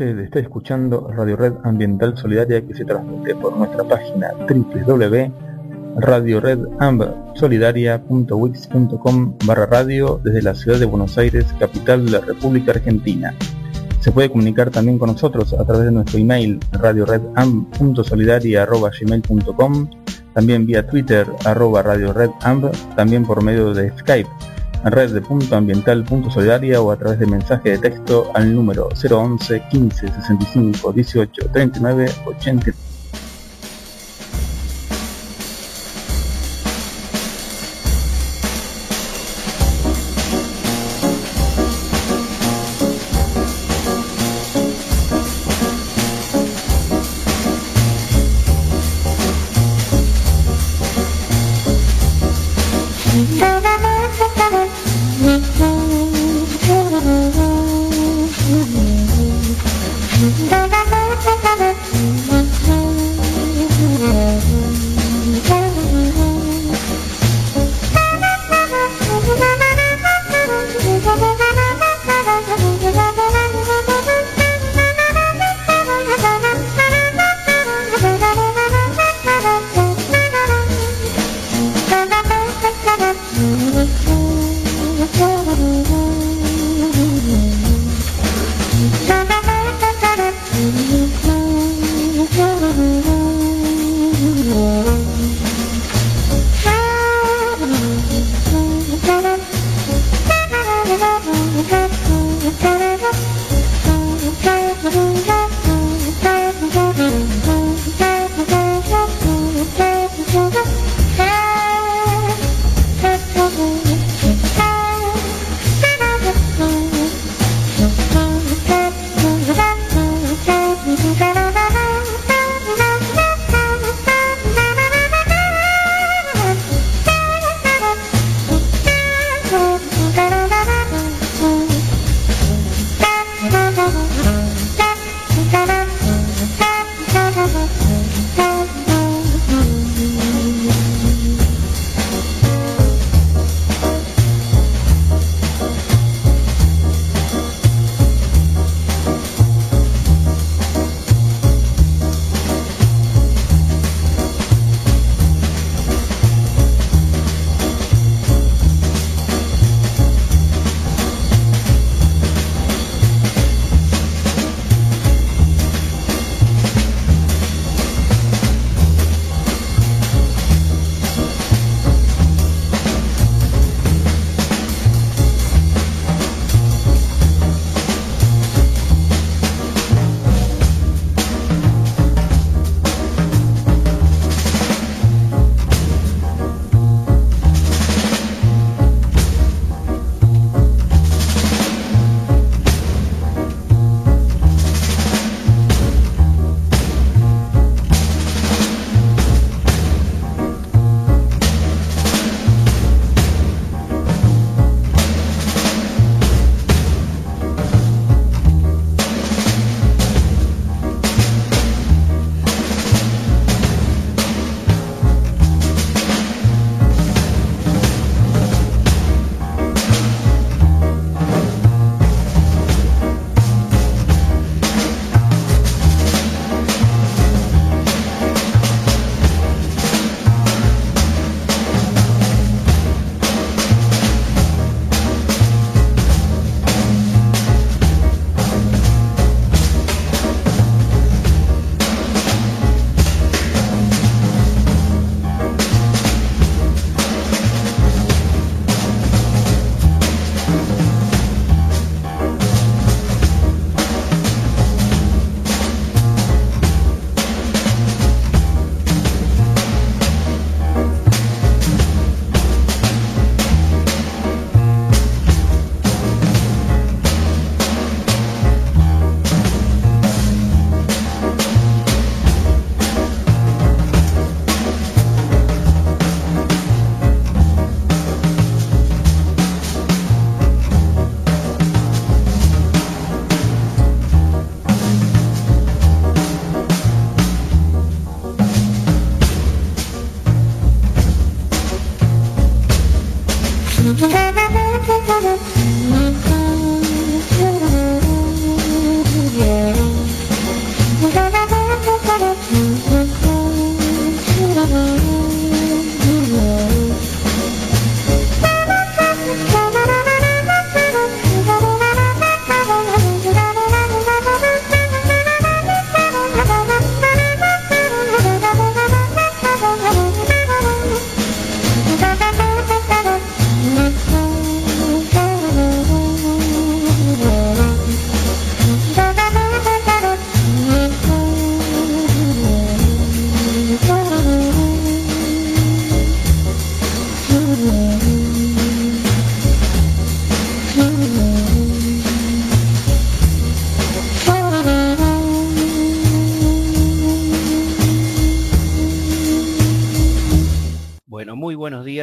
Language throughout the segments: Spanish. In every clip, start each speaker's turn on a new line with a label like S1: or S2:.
S1: Está escuchando Radio Red Ambiental Solidaria que se transmite por nuestra página www.radioredambsolidaria.wix.com barra radio desde la ciudad de Buenos Aires, capital de la República Argentina. Se puede comunicar también con nosotros a través de nuestro email radioredamp.solidaria.gmail.com también vía Twitter arroba radioredamp, también por medio de Skype red de punto ambiental punto solidaria o a través de mensaje de texto al número 011 15 65 18 39 80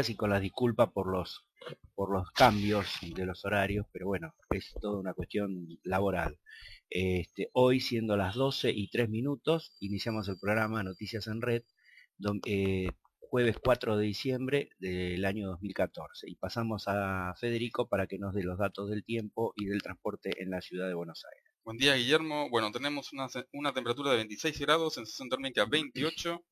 S2: y con las disculpas por los, por los cambios de los horarios, pero bueno, es toda una cuestión laboral. Este, hoy, siendo las 12 y 3 minutos, iniciamos el programa Noticias en Red, eh, jueves 4 de diciembre del año 2014. Y pasamos a Federico para que nos dé los datos del tiempo y del transporte en la ciudad de Buenos Aires.
S3: Buen día, Guillermo. Bueno, tenemos una, temperatura de 26 grados, sensación térmica 28,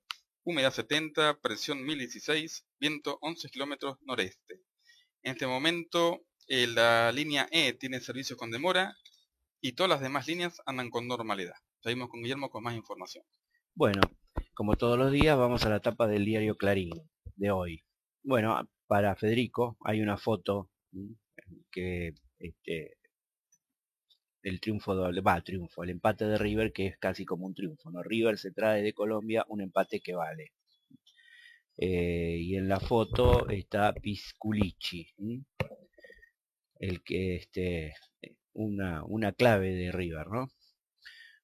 S3: humedad 70, presión 1016, viento 11 kilómetros noreste. En este momento eh, la línea E tiene servicios con demora y todas las demás líneas andan con normalidad. Seguimos con Guillermo con más información.
S2: Bueno, como todos los días vamos a la tapa del diario Clarín de hoy. Bueno, para Federico hay una foto que este, el triunfo va triunfo, el empate de River que es casi como un triunfo, ¿no? River se trae de Colombia un empate que vale. Eh, y en la foto está Pisculici, el que este una, una clave de River, ¿no?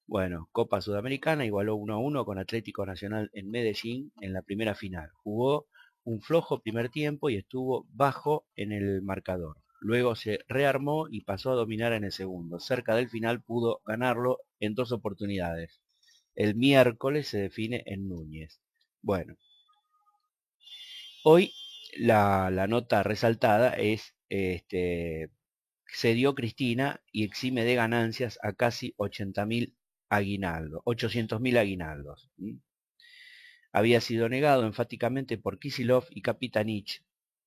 S2: Bueno, Copa Sudamericana igualó 1 a 1 con Atlético Nacional en Medellín en la primera final. Jugó un flojo primer tiempo y estuvo bajo en el marcador. Luego se rearmó y pasó a dominar en el segundo. Cerca del final pudo ganarlo en dos oportunidades. El miércoles se define en Núñez. Bueno, hoy la, nota resaltada es, este, se dio Cristina y exime de ganancias a casi 80.000 aguinaldos, 800.000 aguinaldos. Había sido negado enfáticamente por Kisilov y Capitanich,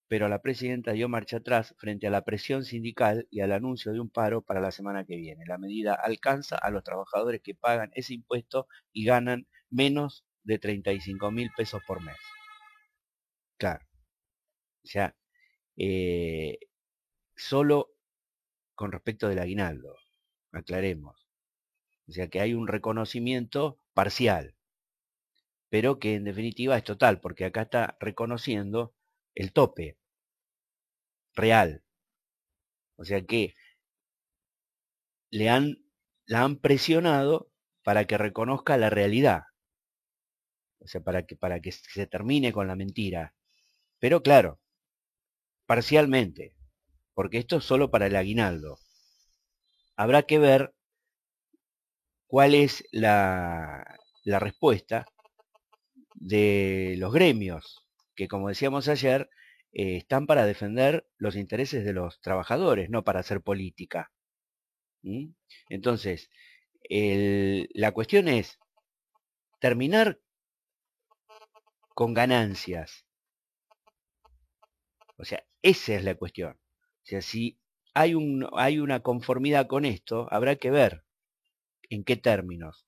S2: pero la presidenta dio marcha atrás frente a la presión sindical y al anuncio de un paro para la semana que viene. La medida alcanza a los trabajadores que pagan ese impuesto y ganan menos de 35 mil pesos por mes. Claro. O sea, eh, solo con respecto del aguinaldo, aclaremos. O sea que hay un reconocimiento parcial, pero que en definitiva es total, porque acá está reconociendo el tope real. O sea que le han, la han presionado para que reconozca la realidad. O sea, para que, para que se termine con la mentira. Pero claro, parcialmente, porque esto es solo para el aguinaldo. Habrá que ver cuál es la, la respuesta de los gremios, que como decíamos ayer, eh, están para defender los intereses de los trabajadores, no para hacer política. Entonces, la cuestión es terminar con ganancias. O sea, esa es la cuestión. O sea, si hay, un, hay una conformidad con esto, habrá que ver en qué términos.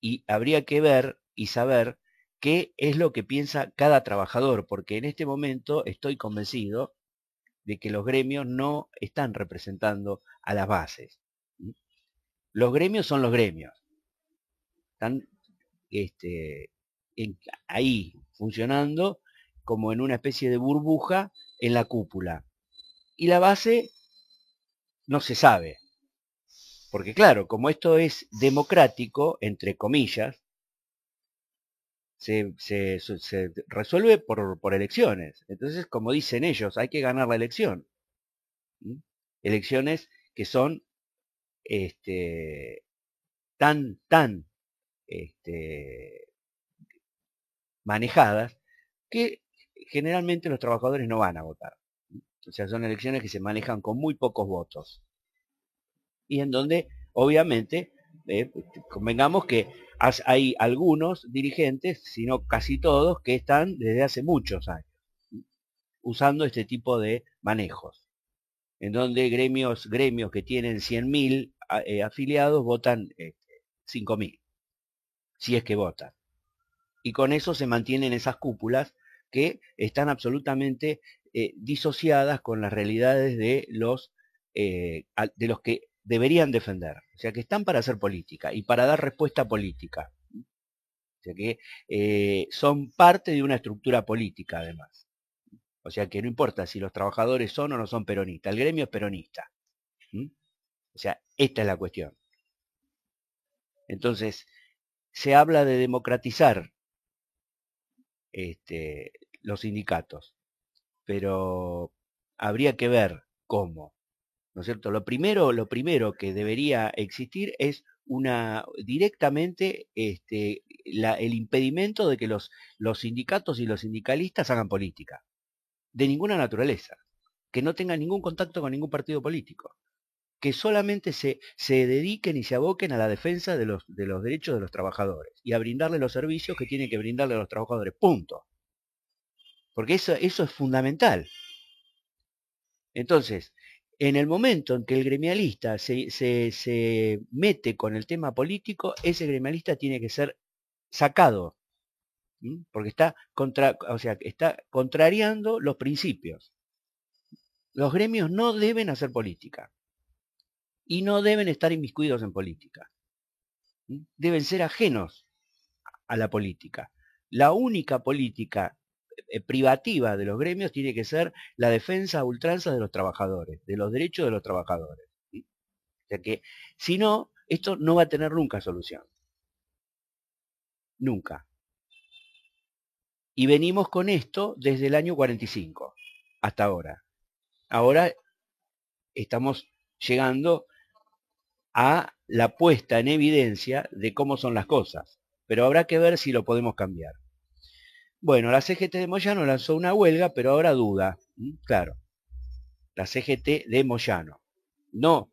S2: Y habría que ver y saber qué es lo que piensa cada trabajador, porque en este momento estoy convencido de que los gremios no están representando a las bases. Los gremios son los gremios. Están este, ahí funcionando como en una especie de burbuja en la cúpula. Y la base no se sabe. Porque claro, como esto es democrático, entre comillas, se, resuelve por, elecciones. Entonces, como dicen ellos, hay que ganar la elección. Elecciones que son este, tan, tan este, manejadas que generalmente los trabajadores no van a votar. O sea, son elecciones que se manejan con muy pocos votos. Y en donde, obviamente, eh, convengamos que hay algunos dirigentes, sino casi todos, que están desde hace muchos años usando este tipo de manejos, en donde gremios, gremios que tienen 100.000 eh, afiliados votan 5.000, este, si es que votan. Y con eso se mantienen esas cúpulas que están absolutamente eh, disociadas con las realidades de los, de los que deberían defender. O sea, que están para hacer política y para dar respuesta política. O sea, que eh, son parte de una estructura política, además. O sea, que no importa si los trabajadores son o no son peronistas. El gremio es peronista. O sea, esta es la cuestión. Entonces, se habla de democratizar este, los sindicatos. pero habría que ver cómo. ¿No es cierto? Lo primero, lo primero que debería existir es una directamente este, el impedimento de que los, los sindicatos y los sindicalistas hagan política, de ninguna naturaleza, que no tengan ningún contacto con ningún partido político, que solamente se, se dediquen y se aboquen a la defensa de los, de los derechos de los trabajadores y a brindarle los servicios que tienen que brindarle a los trabajadores, punto. Porque eso, eso es fundamental. Entonces, en el momento en que el gremialista se, se, mete con el tema político, ese gremialista tiene que ser sacado, porque está, contra, o sea, está contrariando los principios. Los gremios no deben hacer política y no deben estar inmiscuidos en política. Deben ser ajenos a la política. La única política privativa de los gremios tiene que ser la defensa a ultranza de los trabajadores, de los derechos de los trabajadores. O sea que, si no, esto no va a tener nunca solución. Nunca. Y venimos con esto desde el año 45 hasta ahora. Ahora estamos llegando a la puesta en evidencia de cómo son las cosas, pero habrá que ver si lo podemos cambiar. Bueno, la CGT de Moyano lanzó una huelga, pero ahora duda. Claro, la CGT de Moyano. No,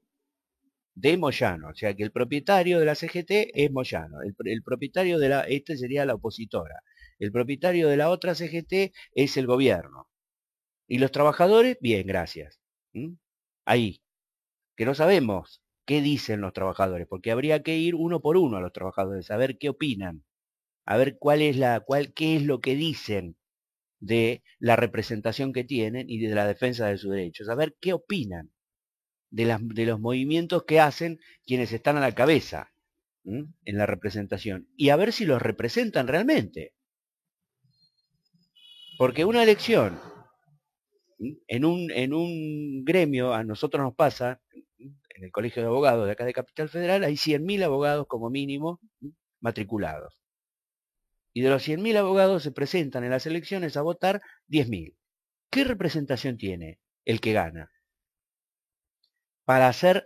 S2: de Moyano. O sea que el propietario de la CGT es Moyano. El, propietario de la, este sería la opositora. El propietario de la otra CGT es el gobierno. Y los trabajadores, bien, gracias. Ahí. Que no sabemos qué dicen los trabajadores, porque habría que ir uno por uno a los trabajadores, a ver qué opinan a ver cuál es la, cuál, qué es lo que dicen de la representación que tienen y de la defensa de sus derechos, a ver qué opinan de, las, de los movimientos que hacen quienes están a la cabeza en la representación. Y a ver si los representan realmente. Porque una elección en un, en un gremio, a nosotros nos pasa, en el Colegio de Abogados de acá de Capital Federal, hay 100.000 abogados como mínimo matriculados y de los 100.000 abogados se presentan en las elecciones a votar 10.000. ¿Qué representación tiene el que gana? Para hacer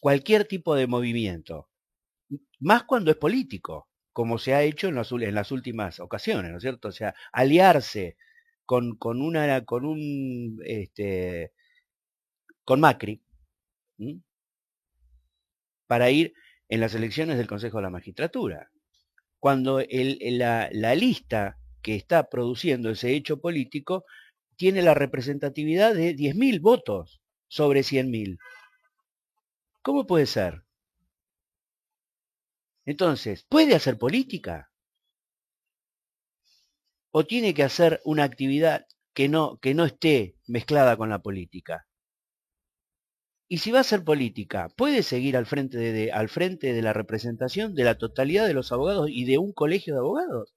S2: cualquier tipo de movimiento, más cuando es político, como se ha hecho en, las últimas ocasiones, ¿no es cierto? O sea, aliarse con, con con un, este, con Macri, para ir en las elecciones del Consejo de la Magistratura cuando la, lista que está produciendo ese hecho político tiene la representatividad de 10.000 votos sobre 100.000. ¿Cómo puede ser? Entonces, ¿puede hacer política? ¿O tiene que hacer una actividad que no, que no esté mezclada con la política? Y si va a ser política, ¿puede seguir al frente de, al frente de la representación de la totalidad de los abogados y de un colegio de abogados?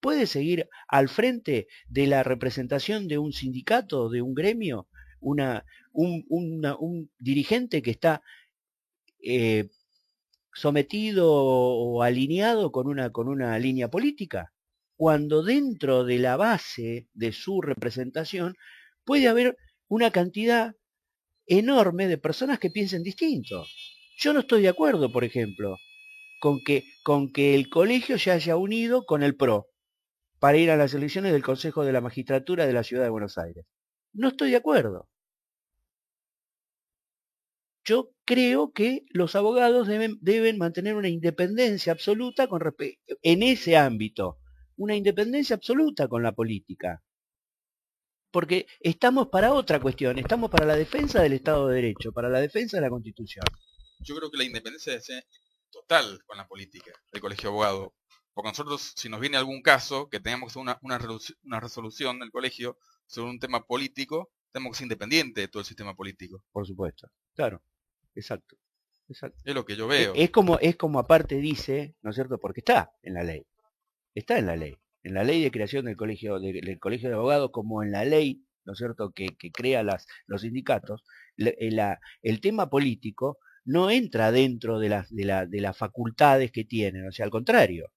S2: ¿Puede seguir al frente de la representación de un sindicato, de un gremio, una, un, dirigente que está eh, sometido o alineado con una, con una línea política? Cuando dentro de la base de su representación puede haber una cantidad enorme de personas que piensen distinto. Yo no estoy de acuerdo, por ejemplo, con que, con que el colegio se haya unido con el PRO para ir a las elecciones del Consejo de la Magistratura de la Ciudad de Buenos Aires. No estoy de acuerdo. Yo creo que los abogados deben, mantener una independencia absoluta con en ese ámbito, una independencia absoluta con la política porque estamos para otra cuestión, estamos para la defensa del Estado de Derecho, para la defensa de la Constitución.
S3: Yo creo que la independencia es total con la política del Colegio de Abogados. Porque nosotros, si nos viene algún caso, que tengamos una, una, una resolución del colegio sobre un tema político, tenemos que ser independientes de todo el sistema político.
S2: Por supuesto, claro, exacto. exacto.
S3: Es lo que yo veo.
S2: Es, como, es como aparte dice, ¿no es cierto? Porque está en la ley. Está en la ley en la ley de creación del colegio, del colegio de abogados, como en la ley, ¿no es cierto?, que, crea las, los sindicatos, eh, el tema político no entra dentro de las, de, la, de las facultades que tienen, o sea, al contrario.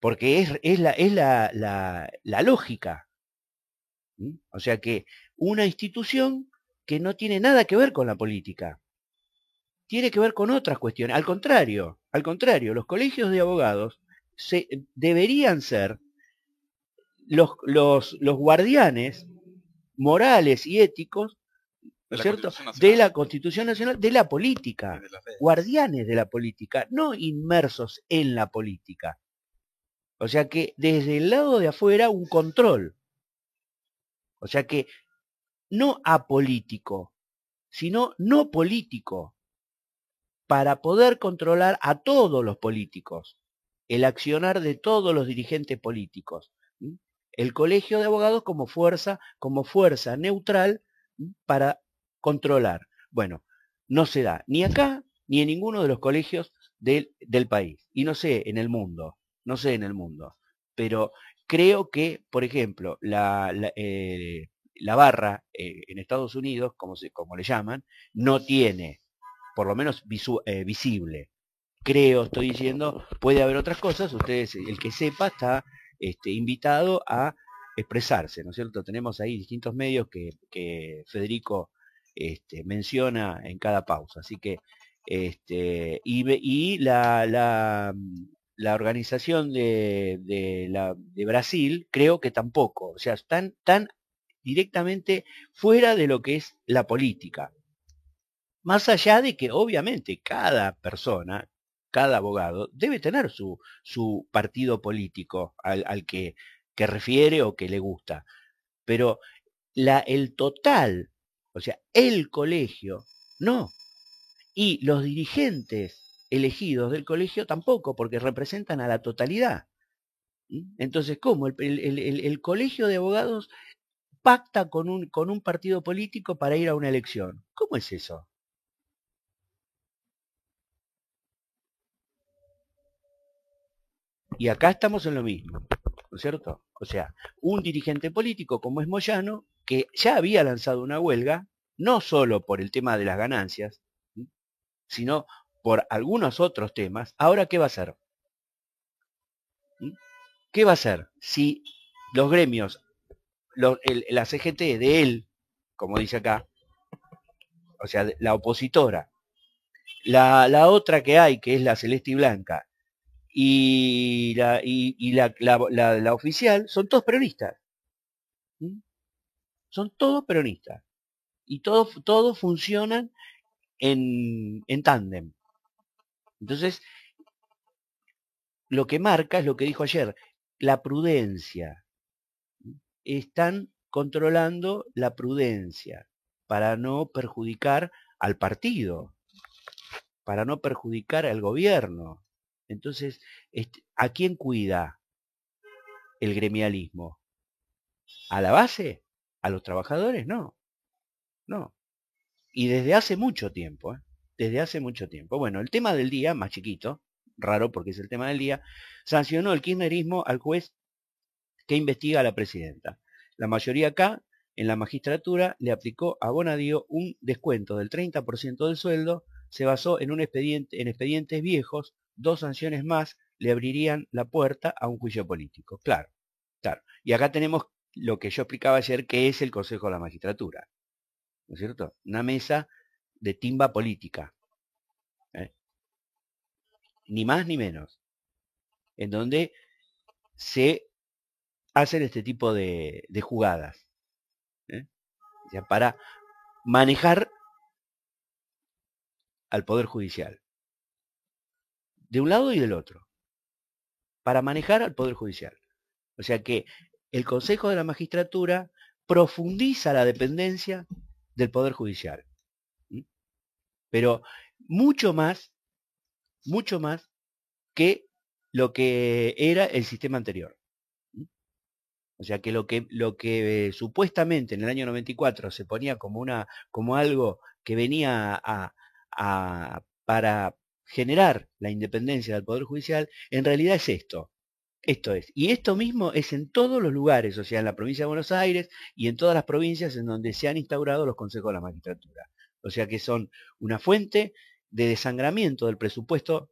S2: Porque es, es, la, es la, lógica. O sea que una institución que no tiene nada que ver con la política, tiene que ver con otras cuestiones. Al contrario, al contrario, los colegios de abogados se, deberían ser los, los, los guardianes morales y éticos cierto? De la Constitución Nacional, de la política, guardianes de la política, no inmersos en la política. O sea que desde el lado de afuera un control. O sea que no apolítico, sino no político, para poder controlar a todos los políticos, el accionar de todos los dirigentes políticos. El colegio de abogados como fuerza, como fuerza neutral para controlar. Bueno, no se da ni acá ni en ninguno de los colegios del, del país. Y no sé, en el mundo, no sé en el mundo. Pero creo que, por ejemplo, la, eh, la barra eh, en Estados Unidos, como, se, como le llaman, no tiene, por lo menos eh, visible. Creo, estoy diciendo, puede haber otras cosas, ustedes, el que sepa, está este, invitado a expresarse, ¿no es cierto? Tenemos ahí distintos medios que, que Federico este, menciona en cada pausa, así que, este, y, la, la, la organización de, de, de Brasil creo que tampoco, o sea, están tan directamente fuera de lo que es la política. Más allá de que obviamente cada persona, cada abogado, debe tener su, partido político al, que, refiere o que le gusta. Pero la, el total, o sea, el colegio, no. Y los dirigentes elegidos del colegio tampoco, porque representan a la totalidad. Entonces, ¿cómo? El, colegio de abogados pacta con un partido político para ir a una elección. ¿Cómo es eso? Y acá estamos en lo mismo, ¿no es cierto? O sea, un dirigente político como es Moyano, que ya había lanzado una huelga, no solo por el tema de las ganancias, sino por algunos otros temas, ahora ¿qué va a hacer? ¿Qué va a hacer si los gremios la CGT de él, como dice acá, o sea, la opositora, la, la, otra que hay, que es la celeste y blanca, y la, y, la, la, oficial, son todos peronistas. Son todos peronistas. Y todos, todos funcionan en, en tándem. Entonces, lo que marca es lo que dijo ayer, la prudencia, están controlando la prudencia para no perjudicar al partido, para no perjudicar al gobierno. Entonces, este, ¿a quién cuida el gremialismo? ¿A la base? ¿A los trabajadores? No. No. Y desde hace mucho tiempo, ¿eh? desde hace mucho tiempo. Bueno, el tema del día, más chiquito, raro porque es el tema del día, sancionó el kirchnerismo al juez que investiga a la presidenta. La mayoría acá, en la magistratura, le aplicó a Bonadío un descuento del 30% del sueldo, se basó en un expediente, en expedientes viejos, dos sanciones más le abrirían la puerta a un juicio político. Claro, claro. Y acá tenemos lo que yo explicaba ayer, que es el Consejo de la Magistratura. ¿No es cierto? Una mesa de timba política. ¿eh? Ni más ni menos. En donde se hacen este tipo de, de jugadas. ¿eh? O sea, para manejar al Poder Judicial. De un lado y del otro. Para manejar al Poder Judicial. O sea que el Consejo de la Magistratura profundiza la dependencia del Poder Judicial. Pero mucho más, mucho más que lo que era el sistema anterior. O sea que lo que, lo que supuestamente en el año 94 se ponía como, una, como algo que venía a, para generar la independencia del Poder Judicial, en realidad es esto. Esto es. Y esto mismo es en todos los lugares, o sea, en la provincia de Buenos Aires y en todas las provincias en donde se han instaurado los consejos de la magistratura. O sea que son una fuente de desangramiento del presupuesto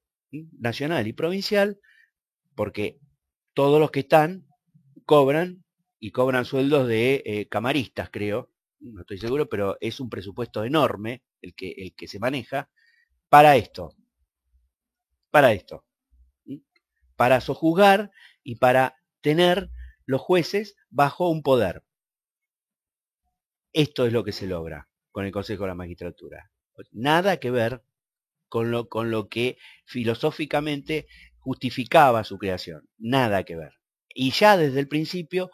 S2: nacional y provincial, porque todos los que están cobran y cobran sueldos de eh, camaristas, creo, no estoy seguro, pero es un presupuesto enorme el que, el que se maneja para esto, para esto, para sojuzgar y para tener los jueces bajo un poder. Esto es lo que se logra con el Consejo de la Magistratura. Nada que ver con lo, con lo que filosóficamente justificaba su creación. Nada que ver. Y ya desde el principio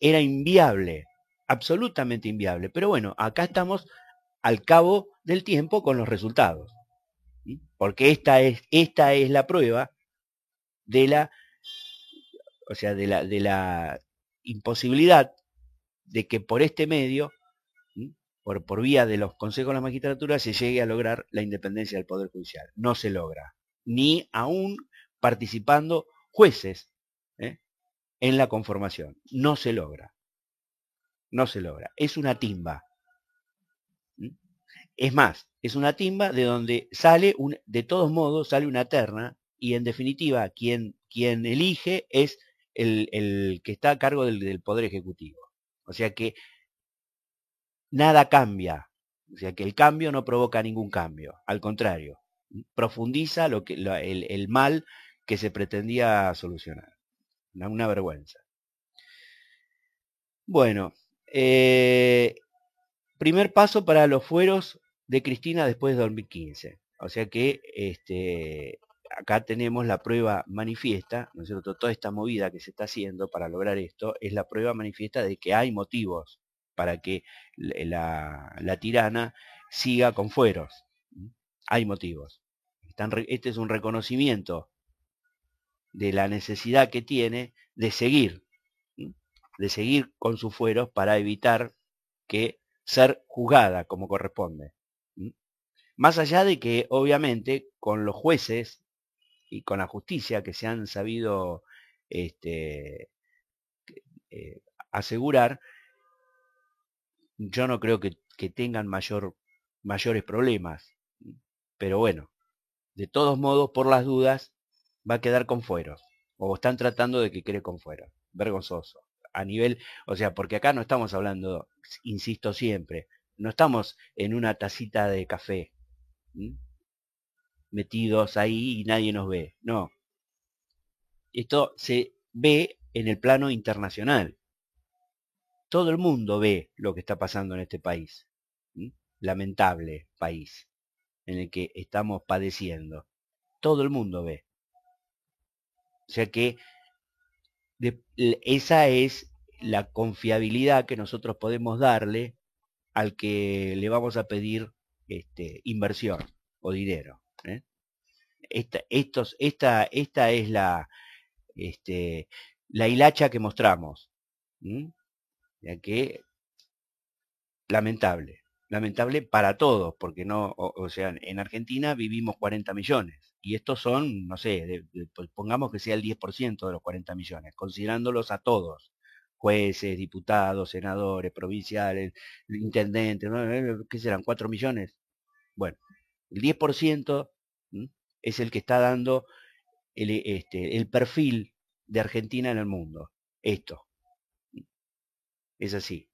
S2: era inviable, absolutamente inviable. Pero bueno, acá estamos al cabo del tiempo con los resultados. Porque esta es, esta es la prueba de la, o sea, de la, de la imposibilidad de que por este medio, por, por vía de los consejos de la magistratura, se llegue a lograr la independencia del Poder Judicial. No se logra. Ni aún participando jueces ¿eh? en la conformación. No se logra. No se logra. Es una timba. Es más, es una timba de donde sale, un, de todos modos, sale una terna y en definitiva quien, quien elige es el, el, que está a cargo del, Poder Ejecutivo. O sea que nada cambia. O sea que el cambio no provoca ningún cambio. Al contrario, profundiza lo que, el, el, mal que se pretendía solucionar. Una, una vergüenza. Bueno, eh, primer paso para los fueros de Cristina después de 2015. O sea que este, acá tenemos la prueba manifiesta, ¿no es cierto? Toda esta movida que se está haciendo para lograr esto es la prueba manifiesta de que hay motivos para que la, la tirana siga con fueros. Hay motivos. Este es un reconocimiento de la necesidad que tiene de seguir, de seguir con sus fueros para evitar que ser juzgada como corresponde. Más allá de que, obviamente, con los jueces y con la justicia que se han sabido este, eh, asegurar, yo no creo que, tengan mayor, mayores problemas. Pero bueno, de todos modos, por las dudas, va a quedar con fueros. O están tratando de que quede con fueros. Vergonzoso. A nivel, o sea, porque acá no estamos hablando, insisto siempre, no estamos en una tacita de café metidos ahí y nadie nos ve. No. Esto se ve en el plano internacional. Todo el mundo ve lo que está pasando en este país. Lamentable país en el que estamos padeciendo. Todo el mundo ve. O sea que esa es la confiabilidad que nosotros podemos darle al que le vamos a pedir este, inversión o dinero. ¿eh? Esta, estos, esta, esta es la, este, la hilacha que mostramos. Ya que lamentable, lamentable para todos, porque no, o, sea, en Argentina vivimos 40 millones y estos son, no sé, de, pues pongamos que sea el 10% de los 40 millones, considerándolos a todos, jueces, diputados, senadores, provinciales, intendentes. ¿qué serán? ¿4 millones? Bueno, el 10% es el que está dando el, este, el perfil de Argentina en el mundo. Esto. Es así.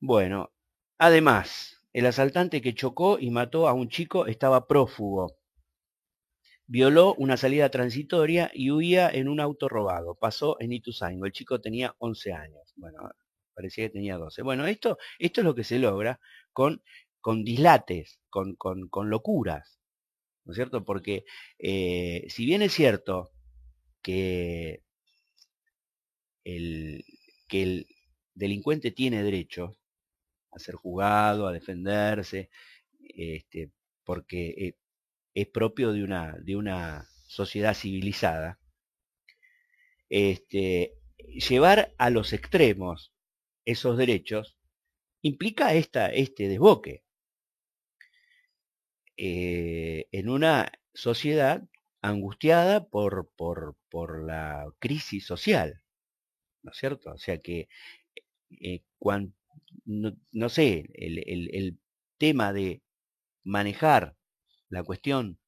S2: Bueno, además, el asaltante que chocó y mató a un chico estaba prófugo. Violó una salida transitoria y huía en un auto robado. Pasó en Ituzaingo. El chico tenía 11 años. Bueno, parecía que tenía 12. Bueno, esto, esto es lo que se logra con, con dislates, con, con, locuras, ¿no es cierto? Porque eh, si bien es cierto que el, que el delincuente tiene derecho a ser juzgado, a defenderse, este, porque eh, es propio de una, de una sociedad civilizada, este, llevar a los extremos esos derechos implica esta, este desboque. Eh, en una sociedad angustiada por, por, por, la crisis social, ¿no es cierto? O sea que, eh, no, sé, el, el, el, tema de manejar la cuestión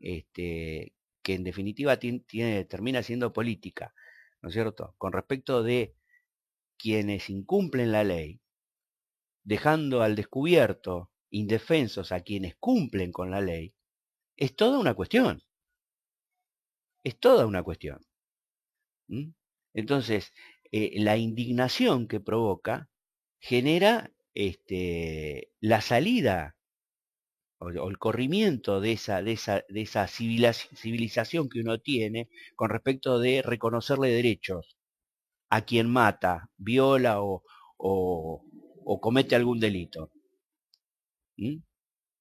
S2: este, que en definitiva tiene, termina siendo política, ¿no es cierto?, con respecto de quienes incumplen la ley, dejando al descubierto indefensos a quienes cumplen con la ley, es toda una cuestión. Es toda una cuestión. Entonces, eh, la indignación que provoca genera este, la salida o, el corrimiento de esa, de esa, de esa civilización que uno tiene con respecto de reconocerle derechos a quien mata, viola o, o, comete algún delito.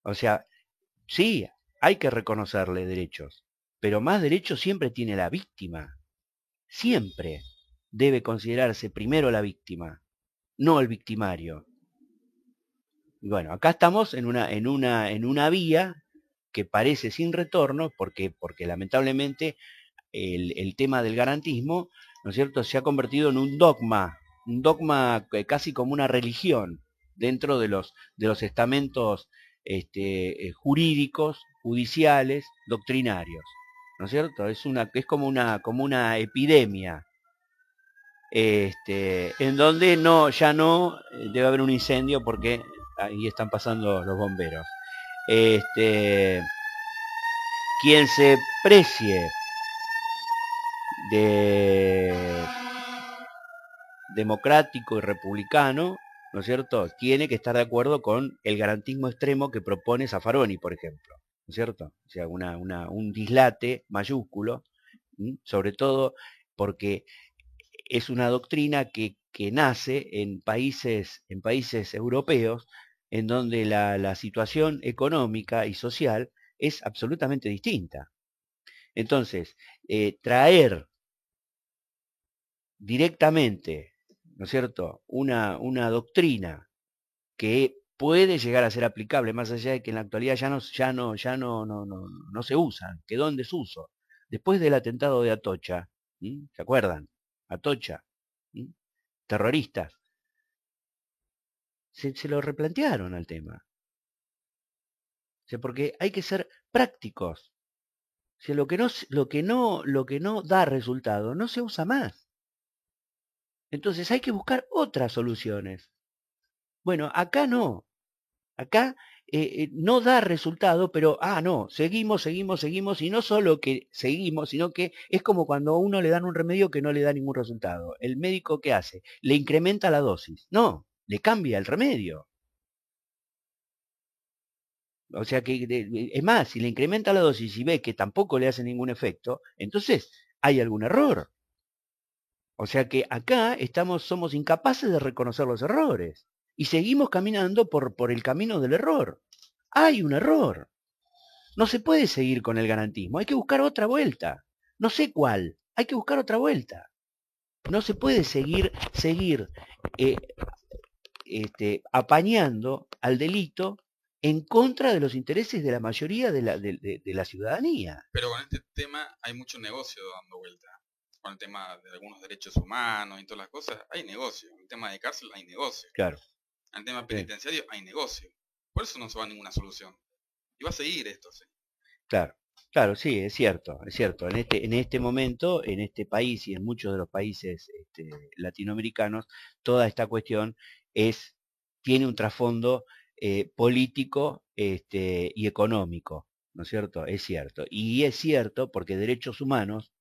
S2: O sea, sí, hay que reconocerle derechos, pero más derechos siempre tiene la víctima. Siempre debe considerarse primero la víctima, no el victimario. Y bueno, acá estamos en una, en una, en una vía que parece sin retorno, porque, porque lamentablemente el, el tema del garantismo, ¿no es cierto?, se ha convertido en un dogma un dogma casi como una religión dentro de los, de los estamentos este, eh, jurídicos, judiciales, doctrinarios. ¿No es cierto? Es, una, es como, una, como una epidemia este, en donde no, ya no eh, debe haber un incendio porque ahí están pasando los bomberos. Este, quien se precie de democrático y republicano, ¿no es cierto?, tiene que estar de acuerdo con el garantismo extremo que propone Zaffaroni, por ejemplo, ¿no es cierto? O sea, una, un dislate mayúsculo, sobre todo porque es una doctrina que, que, nace en países, en países europeos en donde la, situación económica y social es absolutamente distinta. Entonces, eh, traer directamente ¿no es cierto?, una, una doctrina que puede llegar a ser aplicable, más allá de que en la actualidad ya no, ya no, ya no, no, no, no se usan, quedó en desuso. Después del atentado de Atocha, ¿se acuerdan? Atocha, terroristas, se, lo replantearon al tema. O porque hay que ser prácticos. O lo que no, lo que no, lo que no da resultado no se usa más. Entonces hay que buscar otras soluciones. Bueno, acá no. Acá eh, eh, no da resultado, pero, ah, no, seguimos, seguimos, seguimos, y no solo que seguimos, sino que es como cuando a uno le dan un remedio que no le da ningún resultado. El médico, ¿qué hace? Le incrementa la dosis. No, le cambia el remedio. O sea que, es más, si le incrementa la dosis y ve que tampoco le hace ningún efecto, entonces hay algún error. O sea que acá estamos, somos incapaces de reconocer los errores y seguimos caminando por, por el camino del error. Hay un error. No se puede seguir con el garantismo, hay que buscar otra vuelta. No sé cuál, hay que buscar otra vuelta. No se puede seguir, seguir eh, este, apañando al delito en contra de los intereses de la mayoría de la, de la ciudadanía.
S3: Pero con este tema hay mucho negocio dando vuelta con el tema de algunos derechos humanos y todas las cosas, hay negocio. En el tema de cárcel hay negocio.
S2: Claro.
S3: En el tema penitenciario hay negocio. Por eso no se va a ninguna solución. Y va a seguir esto, sí.
S2: Claro. Claro, sí, es cierto, es cierto. En este, en este momento, en este país y en muchos de los países este, latinoamericanos, toda esta cuestión es, tiene un trasfondo eh, político este, y económico, ¿no es cierto? Es cierto. Y es cierto porque derechos humanos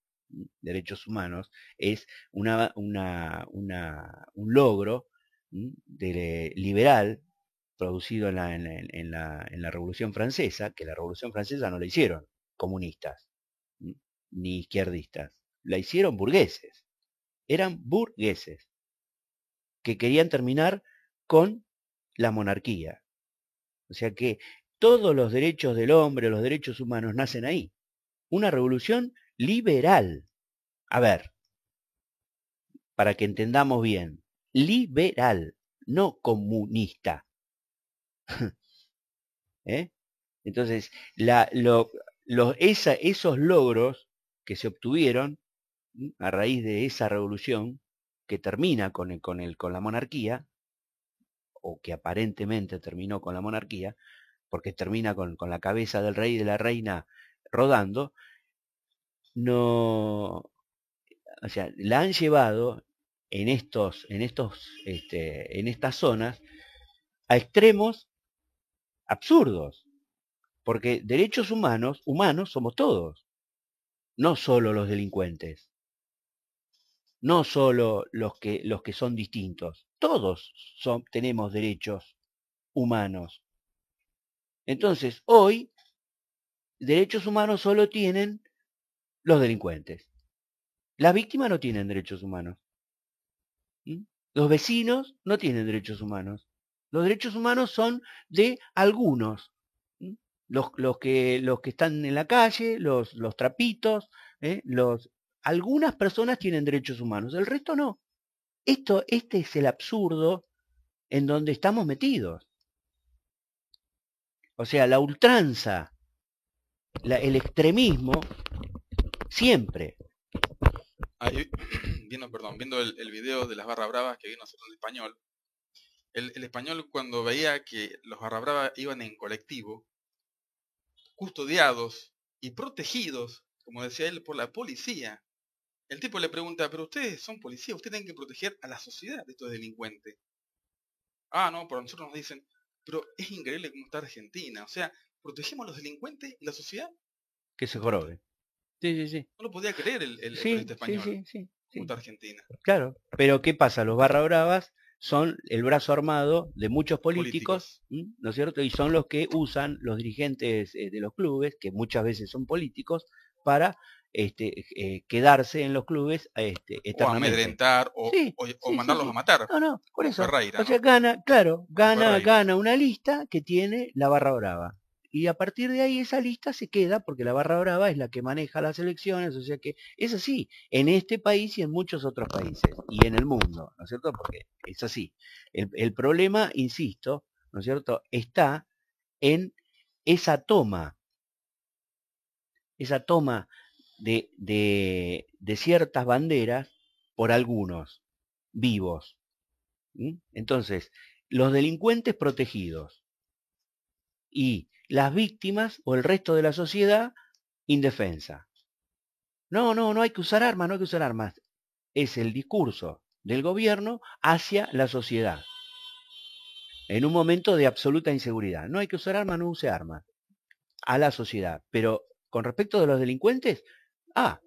S2: derechos humanos es una, una, un logro de, liberal producido en la, en, la, en la Revolución Francesa, que la Revolución Francesa no la hicieron comunistas ni izquierdistas, la hicieron burgueses, eran burgueses que querían terminar con la monarquía. O sea que todos los derechos del hombre, los derechos humanos nacen ahí. Una revolución liberal. A ver, para que entendamos bien, liberal, no comunista. ¿Eh? Entonces, la, lo, esa, esos logros que se obtuvieron a raíz de esa revolución que termina con, el, con, el, con la monarquía, o que aparentemente terminó con la monarquía, porque termina con, con la cabeza del rey y de la reina rodando, no, o sea, la han llevado en estos, en estos, este, en estas zonas a extremos absurdos. Porque derechos humanos, humanos somos todos, no solo los delincuentes, no solo los que, los que son distintos, todos son, tenemos derechos humanos. Entonces, hoy, derechos humanos solo tienen los delincuentes. Las víctimas no tienen derechos humanos. ¿Mm? Los vecinos no tienen derechos humanos. Los derechos humanos son de algunos. Los, los, que, los que están en la calle, los, los trapitos, ¿eh? los, algunas personas tienen derechos humanos, el resto no. Esto, este es el absurdo en donde estamos metidos. O sea, la ultranza, el extremismo, siempre.
S3: viendo, perdón, viendo el, el, video de las barras bravas que vino hacer en español, el, español cuando veía que los barra iban en colectivo, custodiados y protegidos, como decía él, por la policía, el tipo le pregunta, pero ustedes son policías, ustedes tienen que proteger a la sociedad de estos delincuentes. Ah, no, por nosotros nos dicen, pero es increíble cómo está Argentina, o sea, protegemos a los delincuentes y la sociedad.
S2: Que se jorobe. Sí, sí, sí.
S3: No lo podía creer el, el, español. Sí, sí, Cómo Argentina.
S2: Claro, pero ¿qué pasa? Los barra bravas son el brazo armado de muchos políticos, ¿no es cierto? Y son los que usan los dirigentes eh, de los clubes, que muchas veces son políticos, para este, eh, quedarse en los clubes este,
S3: O amedrentar o, mandarlos a matar.
S2: No, no, por eso. o sea, gana, claro, gana, gana una lista que tiene la barra brava y a partir de ahí esa lista se queda porque la barra brava es la que maneja las elecciones, o sea que es así, en este país y en muchos otros países, y en el mundo, ¿no es cierto? Porque es así. El, problema, insisto, ¿no es cierto?, está en esa toma, esa toma de, de, de ciertas banderas por algunos vivos. Entonces, los delincuentes protegidos y las víctimas o el resto de la sociedad indefensa. No, no, no hay que usar armas, no hay que usar armas. Es el discurso del gobierno hacia la sociedad. En un momento de absoluta inseguridad. No hay que usar armas, no use armas. A la sociedad. Pero con respecto de los delincuentes, ah,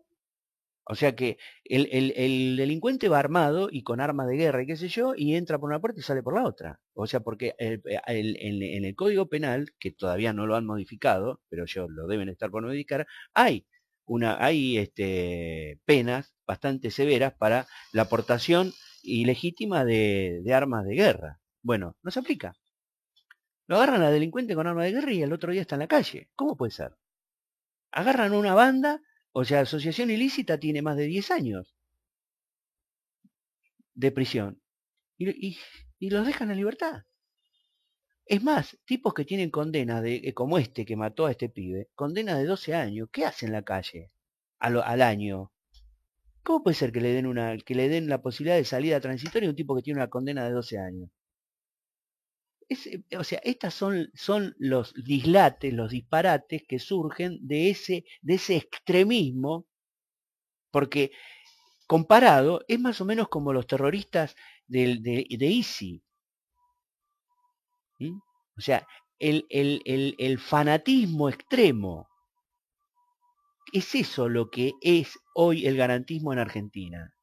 S2: o sea que el, delincuente va armado y con armas de guerra y qué sé yo, y entra por una puerta y sale por la otra. O sea, porque en el Código Penal, que todavía no lo han modificado, pero yo lo deben estar por modificar, hay una, este, penas bastante severas para la aportación ilegítima de, armas de guerra. Bueno, no se aplica. Lo agarran a delincuente con armas de guerra y el otro día está en la calle. ¿Cómo puede ser? Agarran una banda o sea, asociación ilícita tiene más de 10 años de prisión. Y, los dejan en libertad. Es más, tipos que tienen condena de, eh, como este que mató a este pibe, condena de 12 años, ¿qué hacen en la calle al, año? ¿Cómo puede ser que le den una, que le den la posibilidad de salida transitoria a un tipo que tiene una condena de 12 años? O sea, estas son, son los dislates, los disparates que surgen de ese, de ese extremismo, porque comparado es más o menos como los terroristas de, de ISI. O sea, el, el, el fanatismo extremo. Es eso lo que es hoy el garantismo en Argentina.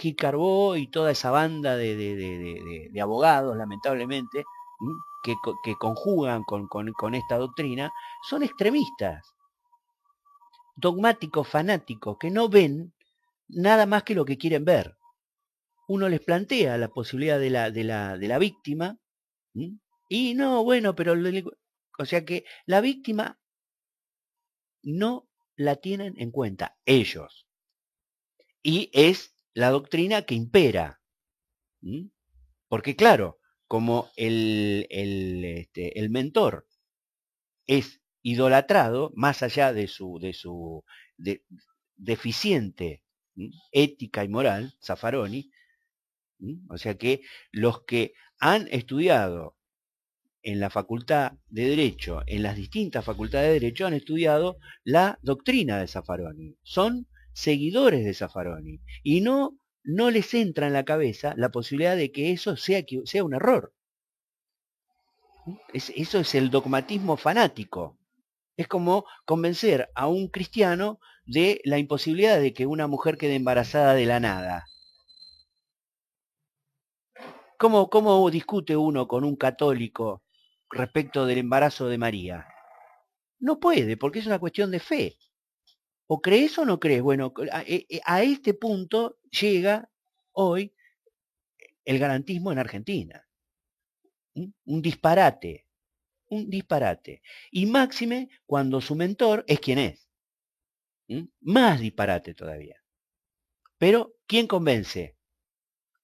S2: Gil Carbó y toda esa banda de, abogados, lamentablemente, que, conjugan con, esta doctrina, son extremistas, dogmáticos, fanáticos, que no ven nada más que lo que quieren ver. Uno les plantea la posibilidad de de la, de la víctima, y no, bueno, pero... O sea que la víctima no la tienen en cuenta ellos. Y es la doctrina que impera. Porque claro, como el, el, este, el, mentor es idolatrado, más allá de su, de su deficiente ética y moral, Zaffaroni, o sea que los que han estudiado en la facultad de Derecho, en las distintas facultades de Derecho, han estudiado la doctrina de Zaffaroni. Son seguidores de Zaffaroni y no, no les entra en la cabeza la posibilidad de que eso sea, sea un error. eso es el dogmatismo fanático. Es como convencer a un cristiano de la imposibilidad de que una mujer quede embarazada de la nada. ¿Cómo, cómo discute uno con un católico respecto del embarazo de María? No puede, porque es una cuestión de fe. O crees o no crees. Bueno, a, e, e, a este punto llega hoy el garantismo en Argentina. Un disparate un disparate. Y máxime cuando su mentor es quien es. Más disparate todavía. Pero, ¿quién convence?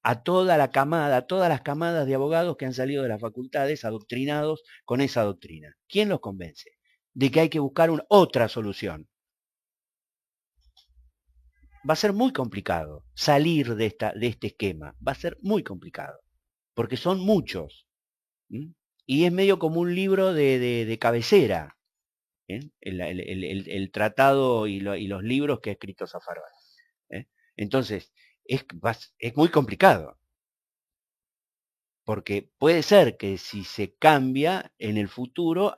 S2: A toda la camada, a todas las camadas de abogados que han salido de las facultades adoctrinados con esa doctrina. ¿Quién los convence? De que hay que buscar una, otra solución. Va a ser muy complicado salir de, esta, de este esquema. Va a ser muy complicado. Porque son muchos y es medio como un libro de, cabecera, ¿eh? el, tratado y, los libros que ha escrito Zafarón. ¿eh? Entonces, es, es muy complicado, porque puede ser que si se cambia en el futuro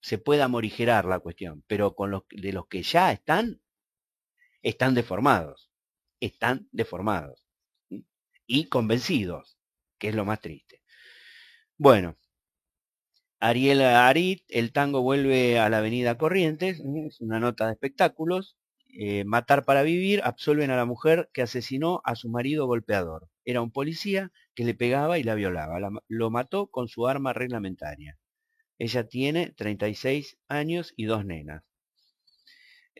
S2: se pueda morigerar la cuestión, pero con los de los que ya están, están deformados, están deformados y convencidos, que es lo más triste. Bueno, Ariel Arit, el tango vuelve a la avenida Corrientes, es una nota de espectáculos. Eh, matar para vivir, absuelven a la mujer que asesinó a su marido golpeador. Era un policía que le pegaba y la violaba. lo mató con su arma reglamentaria. Ella tiene 36 años y dos nenas.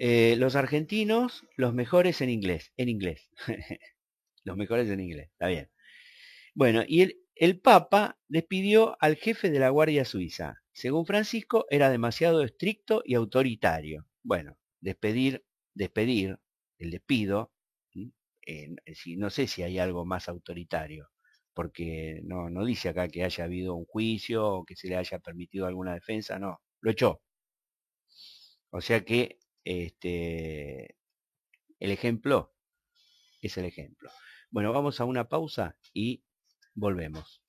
S2: Eh, los argentinos, los mejores en inglés, en inglés. los mejores en inglés, está bien. Bueno, y el, el Papa despidió al jefe de la Guardia Suiza. Según Francisco, era demasiado estricto y autoritario. Bueno, despedir, despedir, el despido, no sé si hay algo más autoritario, porque no, no dice acá que haya habido un juicio o que se le haya permitido alguna defensa, no, lo echó. O sea que este, el ejemplo es el ejemplo. Bueno, vamos a una pausa y Volvemos.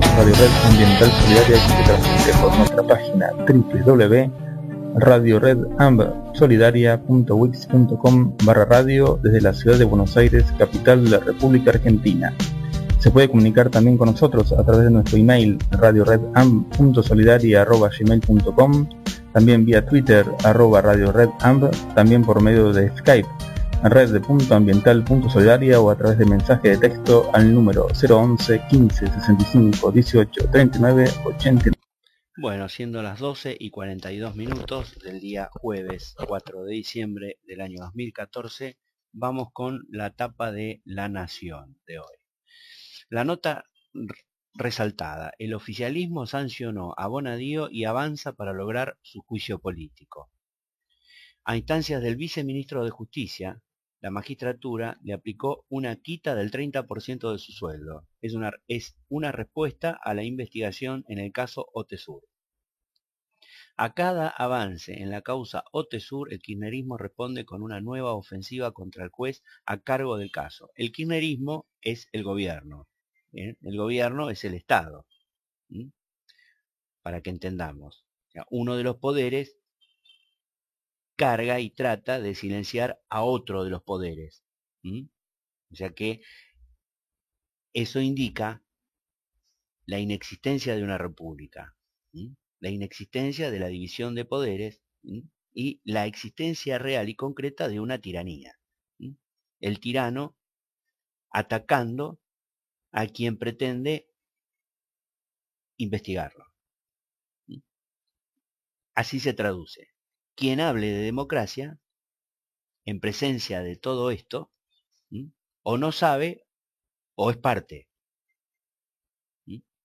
S1: Radio Red Ambiental Solidaria que se transmite por nuestra página www.radioredambsolidaria.wix.com barra radio desde la ciudad de Buenos Aires, capital de la República Argentina. Se puede comunicar también con nosotros a través de nuestro email radioredamb.solidaria.gmail.com también vía Twitter arroba radioredamb, también por medio de Skype red de punto ambiental punto solidaria o a través de mensaje de texto al número 011 15 65 18 39 89.
S2: Bueno, siendo las 12 y 42 minutos del día jueves 4 de diciembre del año 2014, vamos con la tapa de La Nación de hoy. La nota resaltada, el oficialismo sancionó a Bonadío y avanza para lograr su juicio político. A instancias del viceministro de Justicia, la magistratura le aplicó una quita del 30% de su sueldo. Es una, es una respuesta a la investigación en el caso Otesur. A cada avance en la causa Otesur, el kirchnerismo responde con una nueva ofensiva contra el juez a cargo del caso. El kirchnerismo es el gobierno. El gobierno es el Estado. Para que entendamos. uno de los poderes carga y trata de silenciar a otro de los poderes. O sea que eso indica la inexistencia de una república, la inexistencia de la división de poderes y la existencia real y concreta de una tiranía. El tirano atacando a quien pretende investigarlo. Así se traduce. Quien hable de democracia, en presencia de todo esto, o no sabe o es parte.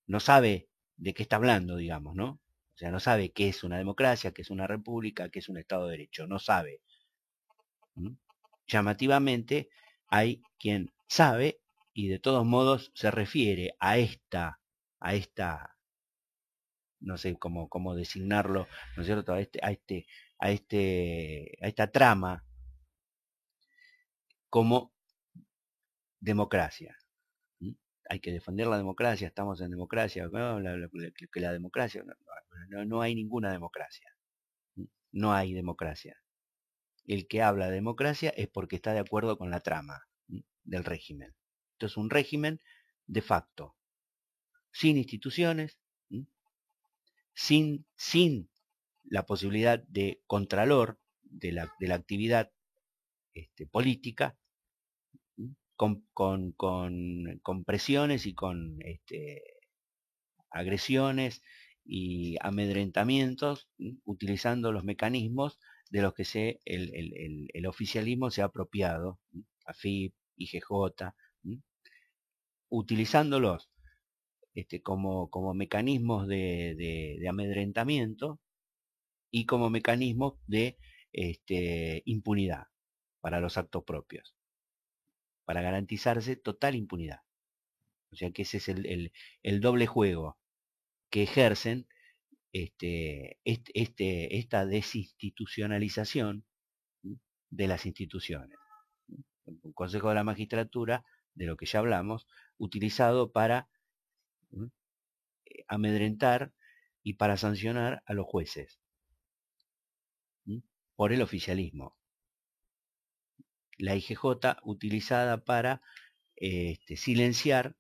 S2: No sabe de qué está hablando, digamos, ¿no? O sea, no sabe qué es una democracia, qué es una república, qué es un Estado de Derecho. No sabe. Llamativamente, hay quien sabe y de todos modos se refiere a esta, a esta, no sé cómo, cómo designarlo, ¿no es cierto? A este, a este, a este, a esta trama como democracia. Hay que defender la democracia, estamos en democracia, que la democracia, no, no hay ninguna democracia. No hay democracia. El que habla de democracia es porque está de acuerdo con la trama del régimen. Esto es un régimen de facto, sin instituciones, sin, sin la posibilidad de contralor de la, de la actividad este, política, con, con, con, presiones y con este, agresiones y amedrentamientos, utilizando los mecanismos de los que se, el, el, oficialismo se ha apropiado, AFIP, IGJ, utilizándolos este, como, como mecanismos de, de, amedrentamiento y como mecanismos de este, impunidad para los actos propios, para garantizarse total impunidad. O sea que ese es el, el, doble juego que ejercen este, este, esta desinstitucionalización de las instituciones. Un Consejo de la Magistratura, de lo que ya hablamos, utilizado para eh, amedrentar y para sancionar a los jueces por el oficialismo la IGJ utilizada para este, silenciar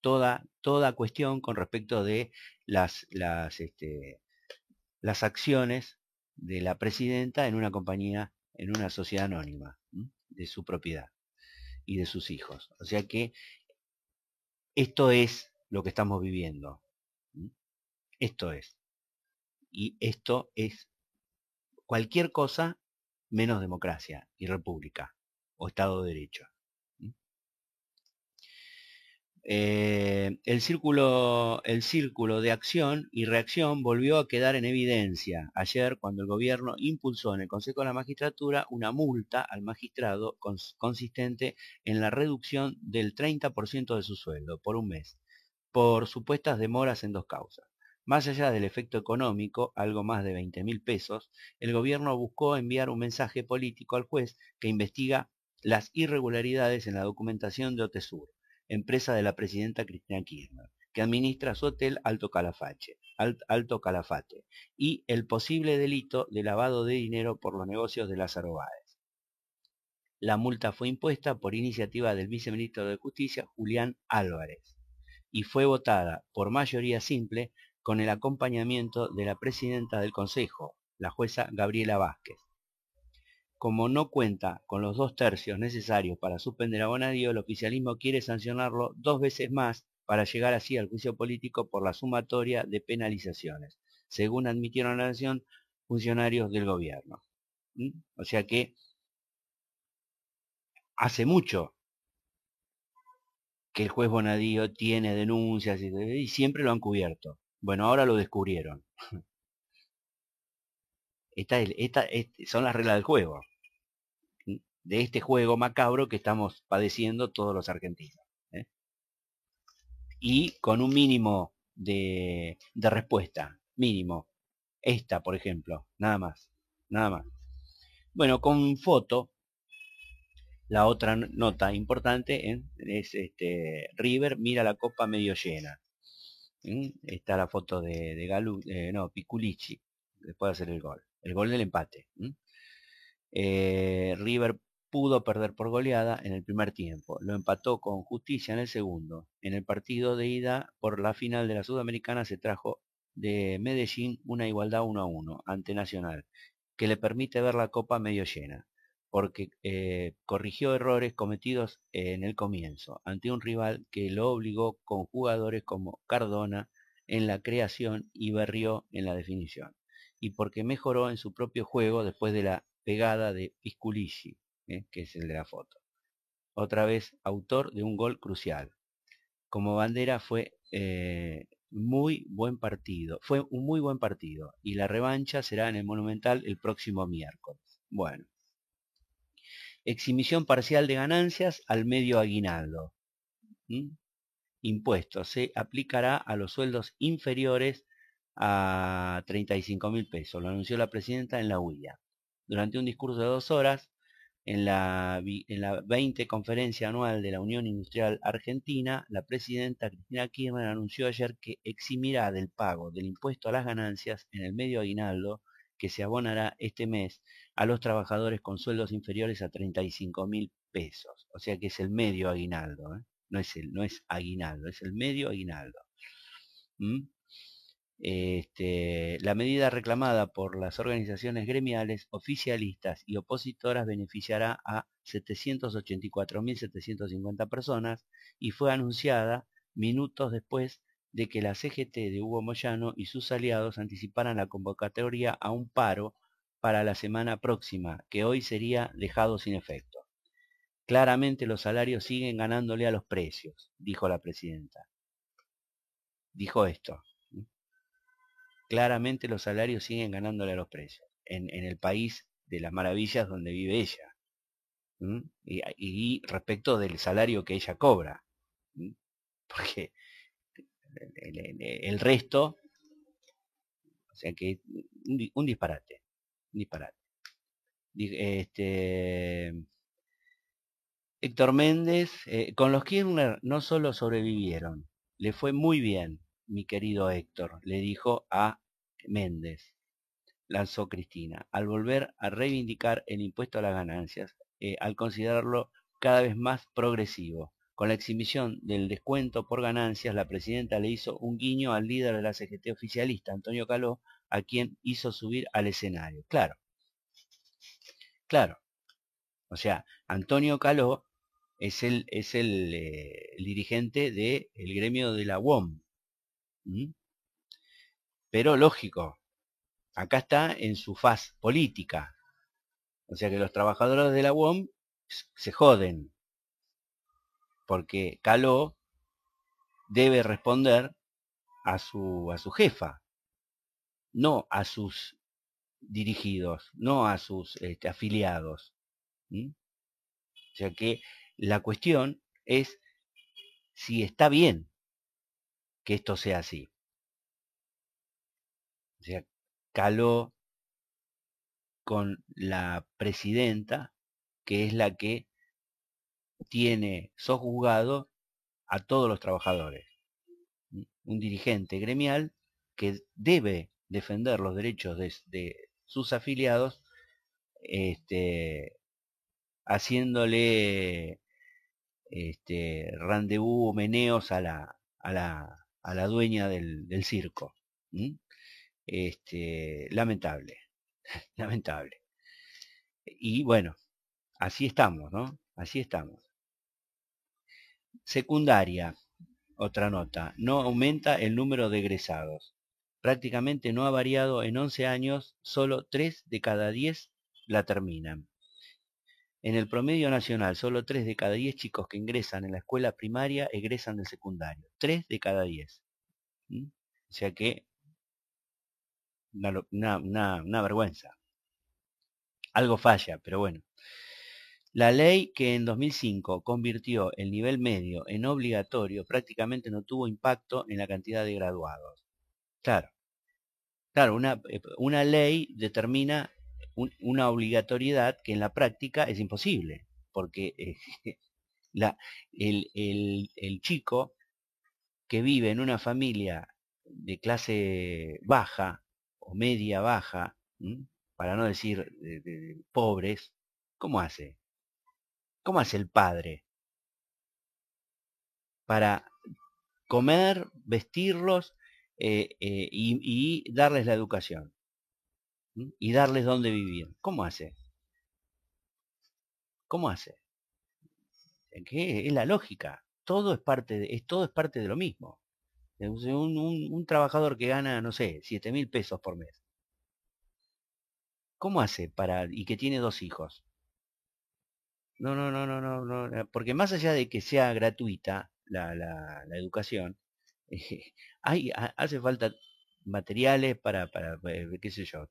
S2: toda, toda cuestión con respecto de las, las, este, las acciones de la presidenta en una compañía, en una sociedad anónima, de su propiedad y de sus hijos. O sea que esto es lo que estamos viviendo. Esto es. Y esto es cualquier cosa menos democracia y república o Estado de Derecho. Eh, el, círculo, el círculo de acción y reacción volvió a quedar en evidencia ayer cuando el gobierno impulsó en el Consejo de la Magistratura una multa al magistrado consistente en la reducción del 30% de su sueldo por un mes, por supuestas demoras en dos causas. Más allá del efecto económico, algo más de 20 mil pesos, el gobierno buscó enviar un mensaje político al juez que investiga las irregularidades en la documentación de Otesur, empresa de la presidenta Cristina Kirchner, que administra su hotel Alto Calafate, Alto Calafate, y el posible delito de lavado de dinero por los negocios de Lázaro Báez. La multa fue impuesta por iniciativa del viceministro de Justicia, Julián Álvarez, y fue votada por mayoría simple con el acompañamiento de la presidenta del Consejo, la jueza Gabriela Vázquez, como no cuenta con los dos tercios necesarios para suspender a Bonadío, el oficialismo quiere sancionarlo dos veces más para llegar así al juicio político por la sumatoria de penalizaciones, según admitieron la Nación funcionarios del gobierno. ¿Mm? O sea que hace mucho que el juez Bonadío tiene denuncias y, siempre lo han cubierto. Bueno, ahora lo descubrieron. Esta, esta, son las reglas del juego de este juego macabro que estamos padeciendo todos los argentinos. ¿eh? Y con un mínimo de, de respuesta, mínimo. Esta, por ejemplo, nada más, nada más. Bueno, con foto, la otra nota importante ¿eh? es este River mira la copa medio llena. ¿Eh? Está la foto de, de Galu, no, Piculici, después de hacer el gol, el gol del empate. River pudo perder por goleada en el primer tiempo. Lo empató con justicia en el segundo. En el partido de ida por la final de la Sudamericana se trajo de Medellín una igualdad 1 a 1 ante Nacional, que le permite ver la copa medio llena. Porque eh, corrigió errores cometidos en el comienzo ante un rival que lo obligó con jugadores como Cardona en la creación y Berrió en la definición, y porque mejoró en su propio juego después de la pegada de Pisculici, eh, que es el de la foto. Otra vez autor de un gol crucial. Como bandera fue eh, muy buen partido, fue un muy buen partido, y la revancha será en el Monumental el próximo miércoles. Bueno, Exhibición parcial de ganancias al medio aguinaldo. Impuesto se aplicará a los sueldos inferiores a 35 mil pesos, lo anunció la presidenta en la UIA. Durante un discurso de dos horas, en la, en la 20 conferencia anual de la Unión Industrial Argentina, la presidenta Cristina Kirchner anunció ayer que eximirá del pago del impuesto a las ganancias en el medio aguinaldo que se abonará este mes a los trabajadores con sueldos inferiores a 35 mil pesos. O sea que es el medio aguinaldo, ¿eh? no, es el, no es aguinaldo, es el medio aguinaldo. ¿Mm? Este, la medida reclamada por las organizaciones gremiales, oficialistas y opositoras beneficiará a 784.750 personas y fue anunciada minutos después de que la CGT de Hugo Moyano y sus aliados anticiparan la convocatoria a un paro para la semana próxima, que hoy sería dejado sin efecto. Claramente los salarios siguen ganándole a los precios, dijo la presidenta. Dijo esto. Claramente los salarios siguen ganándole a los precios. En, el país de las maravillas donde vive ella. Y, respecto del salario que ella cobra. Porque el, resto, o sea que un, disparate, un disparate. Este, Héctor Méndez, eh, con los Kirchner no solo sobrevivieron, le fue muy bien, mi querido Héctor, le dijo a Méndez, lanzó Cristina, al volver a reivindicar el impuesto a las ganancias, eh, al considerarlo cada vez más progresivo. Con la exhibición del descuento por ganancias, la presidenta le hizo un guiño al líder de la CGT oficialista, Antonio Caló, a quien hizo subir al escenario. Claro, claro. O sea, Antonio Caló es el, es el, eh, dirigente del gremio de la UOM. Pero lógico, acá está en su faz política. O sea que los trabajadores de la UOM se joden, porque Caló debe responder a su, a su jefa, no a sus dirigidos, no a sus este, afiliados. O sea que la cuestión es si está bien que esto sea así. O sea, Caló con la presidenta, que es la que tiene sojuzgado a todos los trabajadores. Un dirigente gremial que debe defender los derechos de, sus afiliados, este, haciéndole este, rendezvous meneos a la, a la, a la dueña del, circo. Este, lamentable, lamentable. Y bueno, así estamos, ¿no? Así estamos. Secundaria, otra nota, no aumenta el número de egresados. Prácticamente no ha variado en 11 años, solo 3 de cada 10 la terminan. En el promedio nacional, solo 3 de cada 10 chicos que ingresan en la escuela primaria egresan del secundario. 3 de cada 10. ¿Mm? O sea que una, una vergüenza. Algo falla, pero bueno. La ley que en 2005 convirtió el nivel medio en obligatorio prácticamente no tuvo impacto en la cantidad de graduados. Claro, claro, una, eh, ley determina una obligatoriedad que en la práctica es imposible, porque eh, el, el, chico que vive en una familia de clase baja o media baja, para no decir pobres, ¿cómo hace? ¿Cómo hace el padre? Para comer, vestirlos eh, eh, y, darles la educación. Y darles dónde vivir. ¿Cómo hace? ¿Cómo hace? ¿Qué? Es la lógica. Todo es parte de, es, todo es parte de lo mismo. Un, trabajador que gana, no sé, 7 mil pesos por mes. ¿Cómo hace para, y que tiene dos hijos? No, no, no, no, no, no, porque más allá de que sea gratuita la, la, educación, hay, hace falta materiales para, para, eh, qué sé yo,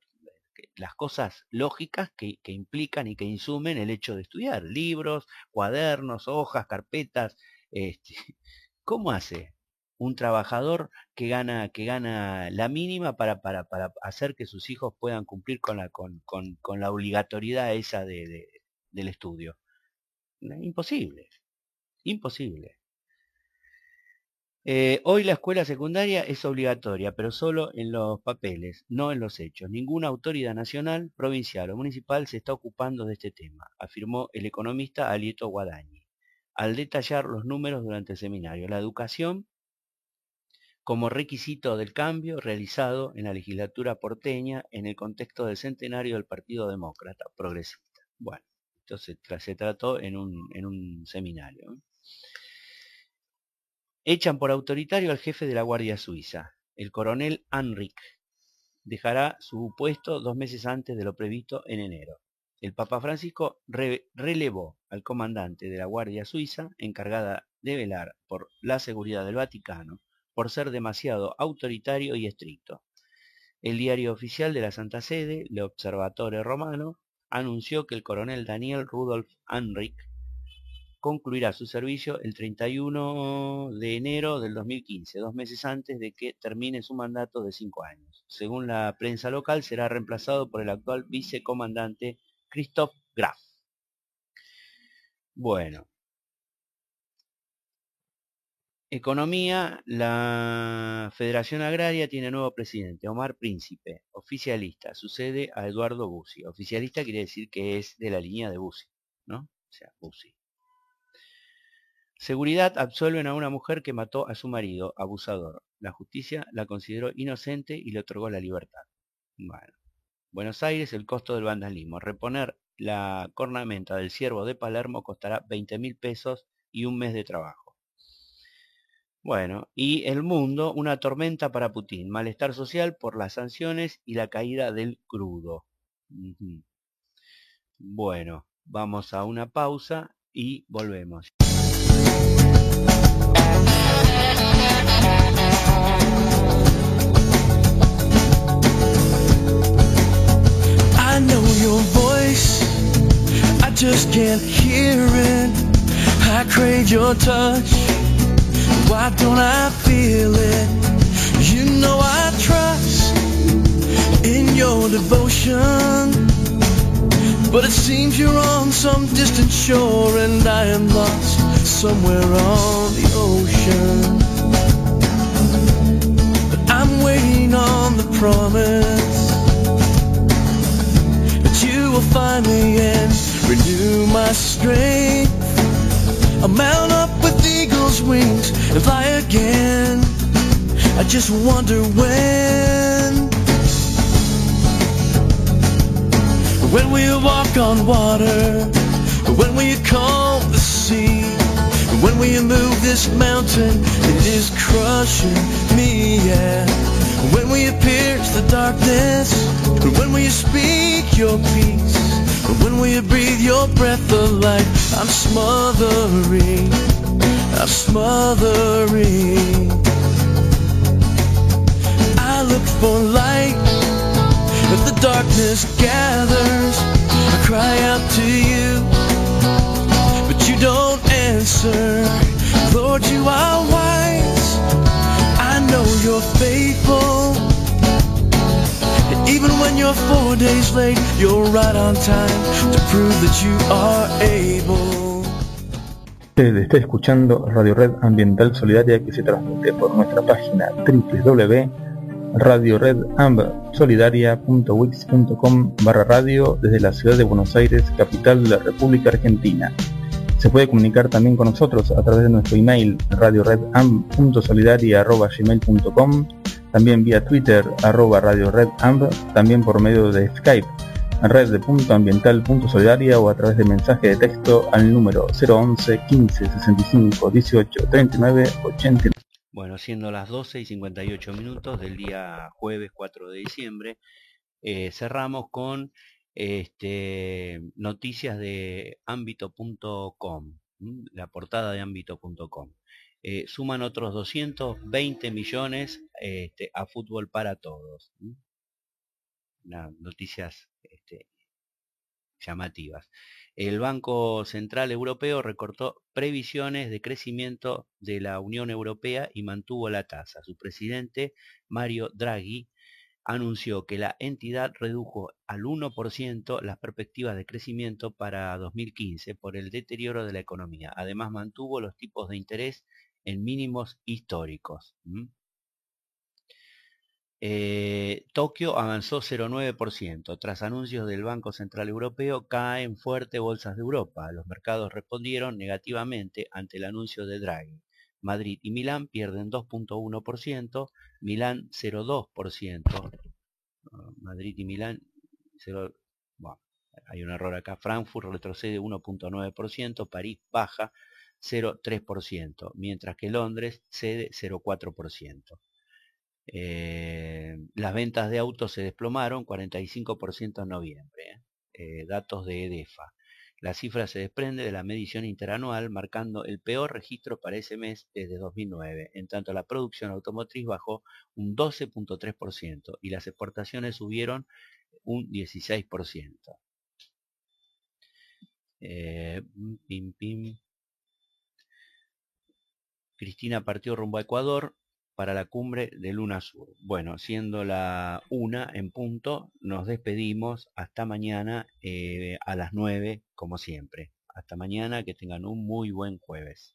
S2: las cosas lógicas que, que, implican y que insumen el hecho de estudiar, libros, cuadernos, hojas, carpetas, este, ¿cómo hace un trabajador que gana, que gana la mínima para, para, para hacer que sus hijos puedan cumplir con la, con, con, con la obligatoriedad esa de, de, del estudio? Imposible, imposible. Eh, hoy la escuela secundaria es obligatoria, pero solo en los papeles, no en los hechos. Ninguna autoridad nacional, provincial o municipal se está ocupando de este tema, afirmó el economista Alieto Guadañi, al detallar los números durante el seminario. La educación como requisito del cambio realizado en la legislatura porteña en el contexto del centenario del Partido Demócrata Progresista. Bueno, entonces se trató en un, seminario. Echan por autoritario al jefe de la Guardia Suiza, el coronel Anric. Dejará su puesto dos meses antes de lo previsto en enero. El Papa Francisco relevó al comandante de la Guardia Suiza, encargada de velar por la seguridad del Vaticano, por ser demasiado autoritario y estricto. El diario oficial de la Santa Sede, el Observatore Romano, anunció que el coronel Daniel Rudolf Anric concluirá su servicio el 31 de enero del 2015, dos meses antes de que termine su mandato de cinco años. Según la prensa local, será reemplazado por el actual vicecomandante Christoph Graf. Bueno. Economía, la Federación Agraria tiene nuevo presidente, Omar Príncipe, oficialista, sucede a Eduardo Bussi. Oficialista quiere decir que es de la línea de Bussi, ¿no? O sea, Bussi. Seguridad absuelven a una mujer que mató a su marido, abusador. La justicia la consideró inocente y le otorgó la libertad. Bueno. Buenos Aires, el costo del vandalismo. Reponer la cornamenta del ciervo de Palermo costará 20 mil pesos y un mes de trabajo. Bueno, y el mundo, una tormenta para Putin. Malestar social por las sanciones y la caída del crudo. Bueno, vamos a una pausa y volvemos. I crave your touch, why don't I feel it? You know I trust in your devotion. But it seems you're on some distant shore and I am lost somewhere on the ocean. But I'm waiting on the promise that you will find me and renew my strength. I'll mount up with eagle's wings and fly again. I just wonder when. When we walk on water, when we calm the sea, when we move this mountain, it is crushing me, yeah. When we pierce the darkness, when we speak your peace, when we breathe your breath of life, I'm smothering, I'm smothering. I look for light if the darkness gathers, I cry out to you, but you don't answer. Lord, you are wise. I know you're faithful. Even when you're four days late, you're right on time to prove that you are able.
S1: Está escuchando Radio Red Ambiental Solidaria que se transmite por nuestra página www Radio Red Solidaria.wix.com barra radio desde la ciudad de Buenos Aires, capital de la República Argentina. Se puede comunicar también con nosotros a través de nuestro email radioredamb.solidaria.gmail.com también vía Twitter arroba Radio Red también por medio de Skype red de punto o a través de mensaje de texto al número 011 15 65 18 39 89.
S2: Bueno, siendo las 12 y 58 minutos del día jueves 4 de diciembre, eh, cerramos con este, noticias de ámbito.com, la portada de ámbito.com. Eh, suman otros 220 millones este, a fútbol para todos. noticias este, llamativas. El Banco Central Europeo recortó previsiones de crecimiento de la Unión Europea y mantuvo la tasa. Su presidente, Mario Draghi, anunció que la entidad redujo al 1% las perspectivas de crecimiento para 2015 por el deterioro de la economía. Además, mantuvo los tipos de interés en mínimos históricos. Eh, Tokio avanzó 0,9%. Tras anuncios del Banco Central Europeo, caen fuerte bolsas de Europa. Los mercados respondieron negativamente ante el anuncio de Draghi. Madrid y Milán pierden 2.1%, Milán 0,2%. Ah, Madrid y Milán 0, bueno, hay un error acá. Frankfurt retrocede 1.9%, París baja 0,3%, mientras que Londres cede 0,4%. Eh, las ventas de autos se desplomaron 45% en noviembre. ¿eh? Eh, datos de EDEFA. La cifra se desprende de la medición interanual, marcando el peor registro para ese mes desde 2009. En tanto, la producción automotriz bajó un 12.3% y las exportaciones subieron un 16%. Eh, Cristina partió rumbo a Ecuador para la cumbre de Luna Sur. Bueno, siendo la una en punto, nos despedimos hasta mañana eh, a las 9, como siempre. Hasta mañana, que tengan un muy buen jueves.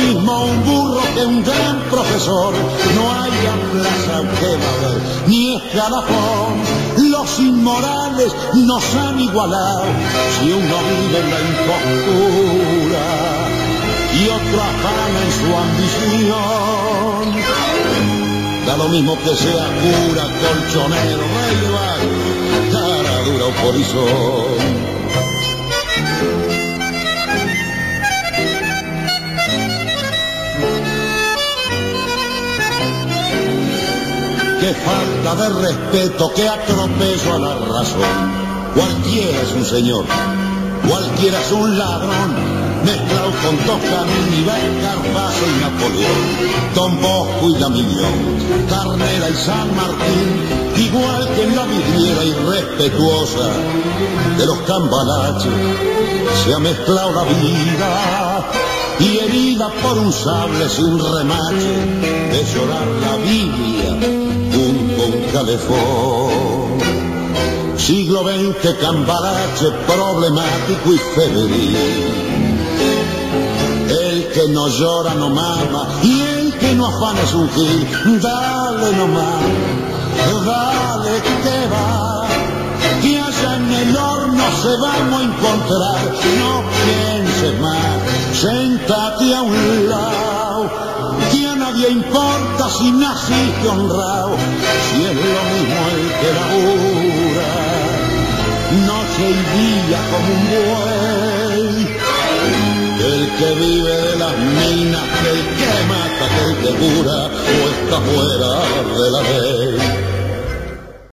S4: mismo un burro que un gran profesor. No hay plaza haber, ni escalafón. Los inmorales nos han igualado si uno vive en la impostura y otro afana en su ambición. Da lo mismo que sea cura, colchonero, rey de cara dura o polizón. Qué falta de respeto, qué atropello a la razón. Cualquiera es un señor, cualquiera es un ladrón, mezclado con Toscanini, Carpazo y Napoleón, Don Bosco y la Carnera y San Martín, igual que en la vidriera irrespetuosa de los cambalaches, se ha mezclado la vida y herida por un sable sin remache de llorar la Biblia Siglo XX, cambarache problemático y febril. El que no llora no mama y el que no afana es un gil. Dale nomás, dale que va. Que allá en el horno se vamos a encontrar. No pienses más, sentate a un lado nadie importa si naciste honrado, si es lo mismo el que labura. noche y día como un buey. El que vive de las minas, el que mata, el que cura o está fuera de la ley.